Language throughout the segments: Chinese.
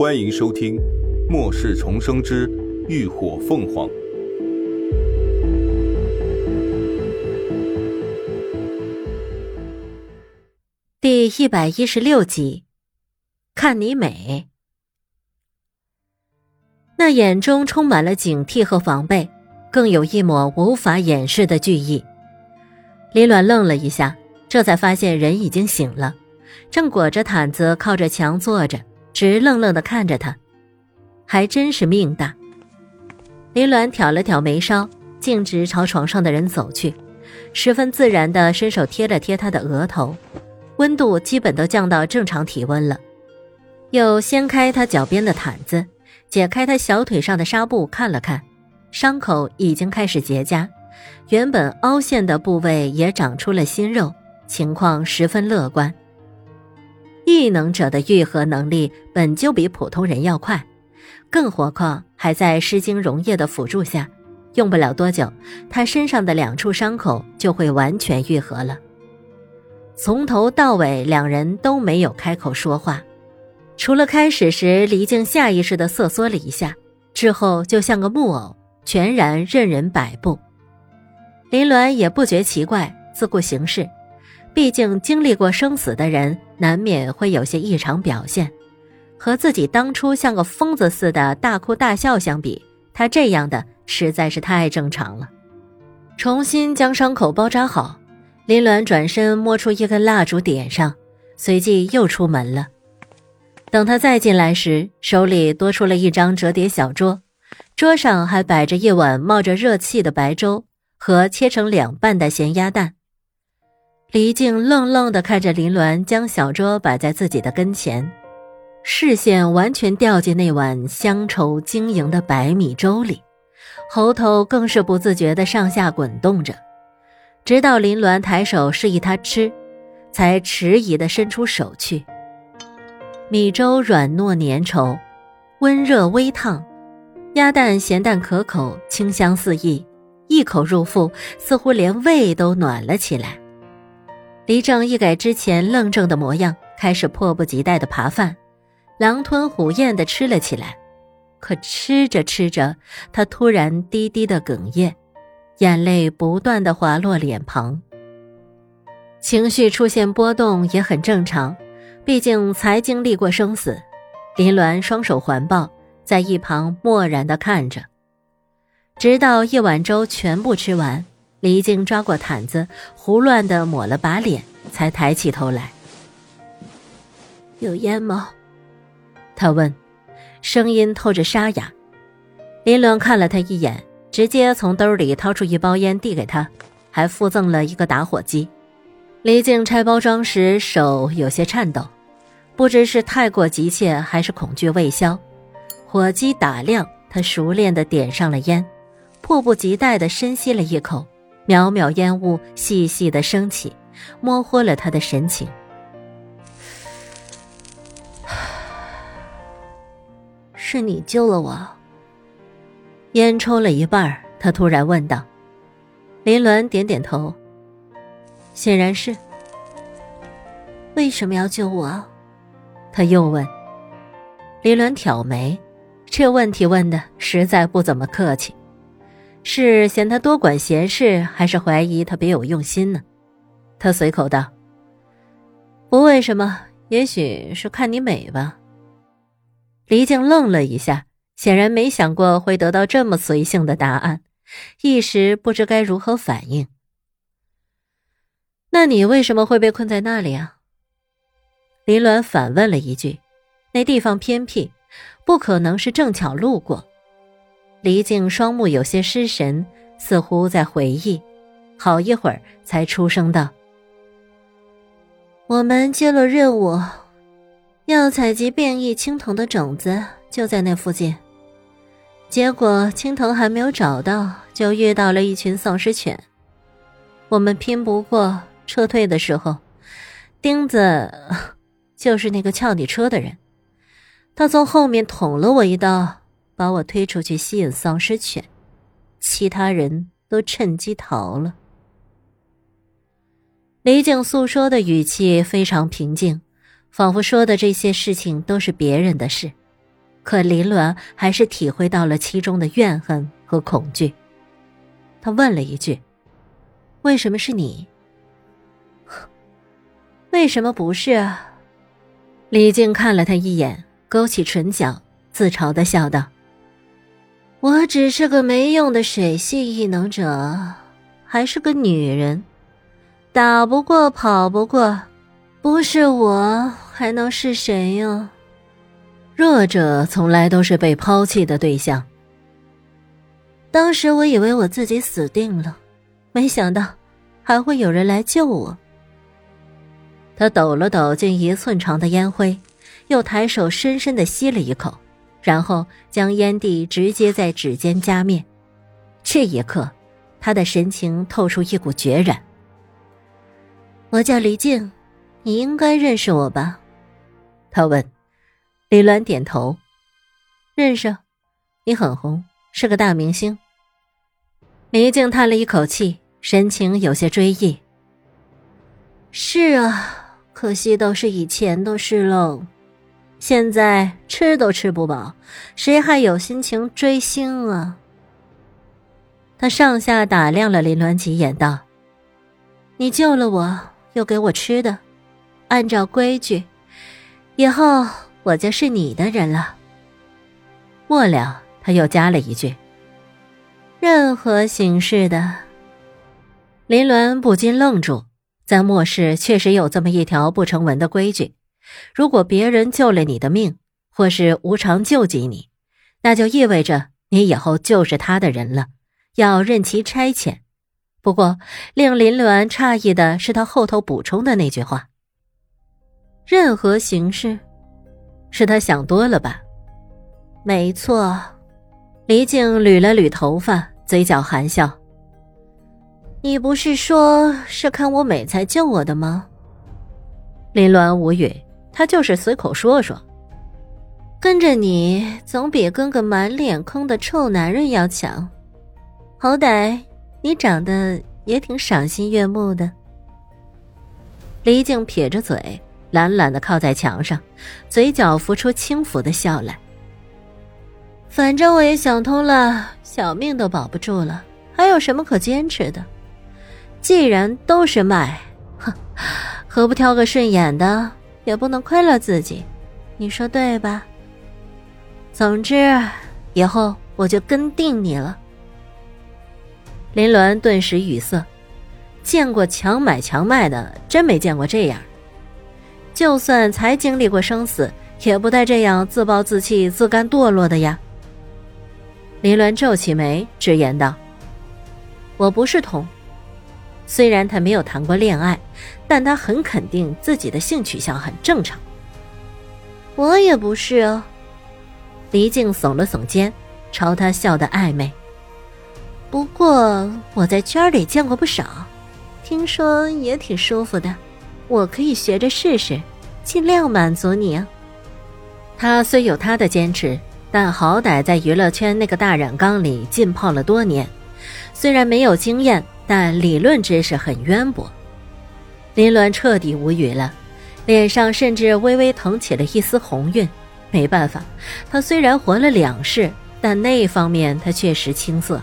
欢迎收听《末世重生之浴火凤凰》第一百一十六集。看你美，那眼中充满了警惕和防备，更有一抹无法掩饰的惧意。李卵愣了一下，这才发现人已经醒了，正裹着毯子靠着墙坐着。直愣愣的看着他，还真是命大。林鸾挑了挑眉梢，径直朝床上的人走去，十分自然的伸手贴了贴他的额头，温度基本都降到正常体温了。又掀开他脚边的毯子，解开他小腿上的纱布看了看，伤口已经开始结痂，原本凹陷的部位也长出了新肉，情况十分乐观。异能者的愈合能力本就比普通人要快，更何况还在失精溶液的辅助下，用不了多久，他身上的两处伤口就会完全愈合了。从头到尾，两人都没有开口说话，除了开始时黎静下意识的瑟缩了一下，之后就像个木偶，全然任人摆布。林鸾也不觉奇怪，自顾行事。毕竟经历过生死的人，难免会有些异常表现。和自己当初像个疯子似的大哭大笑相比，他这样的实在是太正常了。重新将伤口包扎好，林鸾转身摸出一根蜡烛点上，随即又出门了。等他再进来时，手里多出了一张折叠小桌，桌上还摆着一碗冒着热气的白粥和切成两半的咸鸭蛋。黎静愣愣地看着林鸾将小桌摆在自己的跟前，视线完全掉进那碗香稠晶莹的白米粥里，喉头更是不自觉地上下滚动着。直到林鸾抬手示意他吃，才迟疑地伸出手去。米粥软糯粘稠，温热微烫，鸭蛋咸淡可口，清香四溢，一口入腹，似乎连胃都暖了起来。黎正一改之前愣怔的模样，开始迫不及待的扒饭，狼吞虎咽的吃了起来。可吃着吃着，他突然低低的哽咽，眼泪不断的滑落脸庞。情绪出现波动也很正常，毕竟才经历过生死。林鸾双手环抱，在一旁漠然的看着，直到一碗粥全部吃完。李静抓过毯子，胡乱的抹了把脸，才抬起头来。有烟吗？他问，声音透着沙哑。林伦看了他一眼，直接从兜里掏出一包烟递给他，还附赠了一个打火机。李静拆包装时手有些颤抖，不知是太过急切还是恐惧未消。火机打亮，他熟练的点上了烟，迫不及待的深吸了一口。渺渺烟雾细细的升起，模糊了他的神情。是你救了我。烟抽了一半，他突然问道：“林鸾点点头，显然是。为什么要救我？”他又问。林鸾挑眉，这问题问的实在不怎么客气。是嫌他多管闲事，还是怀疑他别有用心呢？他随口道：“不为什么，也许是看你美吧。”黎静愣了一下，显然没想过会得到这么随性的答案，一时不知该如何反应。那你为什么会被困在那里啊？林鸾反问了一句：“那地方偏僻，不可能是正巧路过。”黎静双目有些失神，似乎在回忆，好一会儿才出声道：“我们接了任务，要采集变异青藤的种子，就在那附近。结果青藤还没有找到，就遇到了一群丧尸犬。我们拼不过，撤退的时候，钉子，就是那个撬你车的人，他从后面捅了我一刀。”把我推出去吸引丧尸犬，其他人都趁机逃了。李静诉说的语气非常平静，仿佛说的这些事情都是别人的事。可林鸾还是体会到了其中的怨恨和恐惧。他问了一句：“为什么是你？为什么不是？”啊李静看了他一眼，勾起唇角，自嘲的笑道：“我只是个没用的水系异能者，还是个女人，打不过，跑不过，不是我还能是谁呀？弱者从来都是被抛弃的对象。”当时我以为我自己死定了，没想到还会有人来救我。他抖了抖近一寸长的烟灰，又抬手深深的吸了一口，然后将烟蒂直接在指尖夹灭。这一刻，他的神情透出一股决然。我叫黎静，你应该认识我吧？他问。李鸾点头，认识，你很红。是个大明星。黎静叹了一口气，神情有些追忆。是啊，可惜都是以前的事喽。现在吃都吃不饱，谁还有心情追星啊？他上下打量了林鸾几眼，道：“你救了我，又给我吃的，按照规矩，以后我就是你的人了。”末了。他又加了一句：“任何形式的。”林鸾不禁愣住，在末世确实有这么一条不成文的规矩：如果别人救了你的命，或是无偿救济你，那就意味着你以后就是他的人了，要任其差遣。不过，令林鸾诧异的是他后头补充的那句话：“任何形式。”是他想多了吧？没错。黎静捋了捋头发，嘴角含笑。你不是说是看我美才救我的吗？林鸾无语，他就是随口说说。跟着你总比跟个满脸坑的臭男人要强，好歹你长得也挺赏心悦目的。黎静撇着嘴，懒懒的靠在墙上，嘴角浮出轻浮的笑来。反正我也想通了，小命都保不住了，还有什么可坚持的？既然都是卖，哼，何不挑个顺眼的？也不能亏了自己，你说对吧？总之，以后我就跟定你了。林鸾顿时语塞，见过强买强卖的，真没见过这样。就算才经历过生死，也不带这样自暴自弃、自甘堕落的呀。林鸾皱起眉，直言道：“我不是同。虽然他没有谈过恋爱，但他很肯定自己的性取向很正常。我也不是哦。”黎静耸了耸肩，朝他笑得暧昧。不过我在圈里见过不少，听说也挺舒服的，我可以学着试试，尽量满足你啊。他虽有他的坚持。但好歹在娱乐圈那个大染缸里浸泡了多年，虽然没有经验，但理论知识很渊博。林鸾彻底无语了，脸上甚至微微腾起了一丝红晕。没办法，他虽然活了两世，但那方面他确实青涩。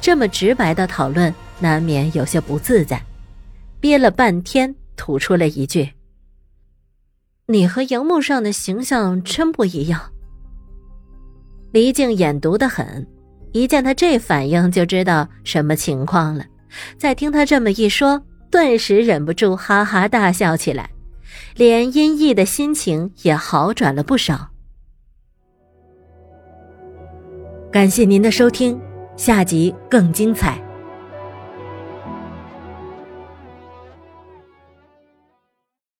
这么直白的讨论，难免有些不自在。憋了半天，吐出了一句：“你和荧幕上的形象真不一样。”黎静眼毒得很，一见他这反应就知道什么情况了。再听他这么一说，顿时忍不住哈哈大笑起来，连音译的心情也好转了不少。感谢您的收听，下集更精彩。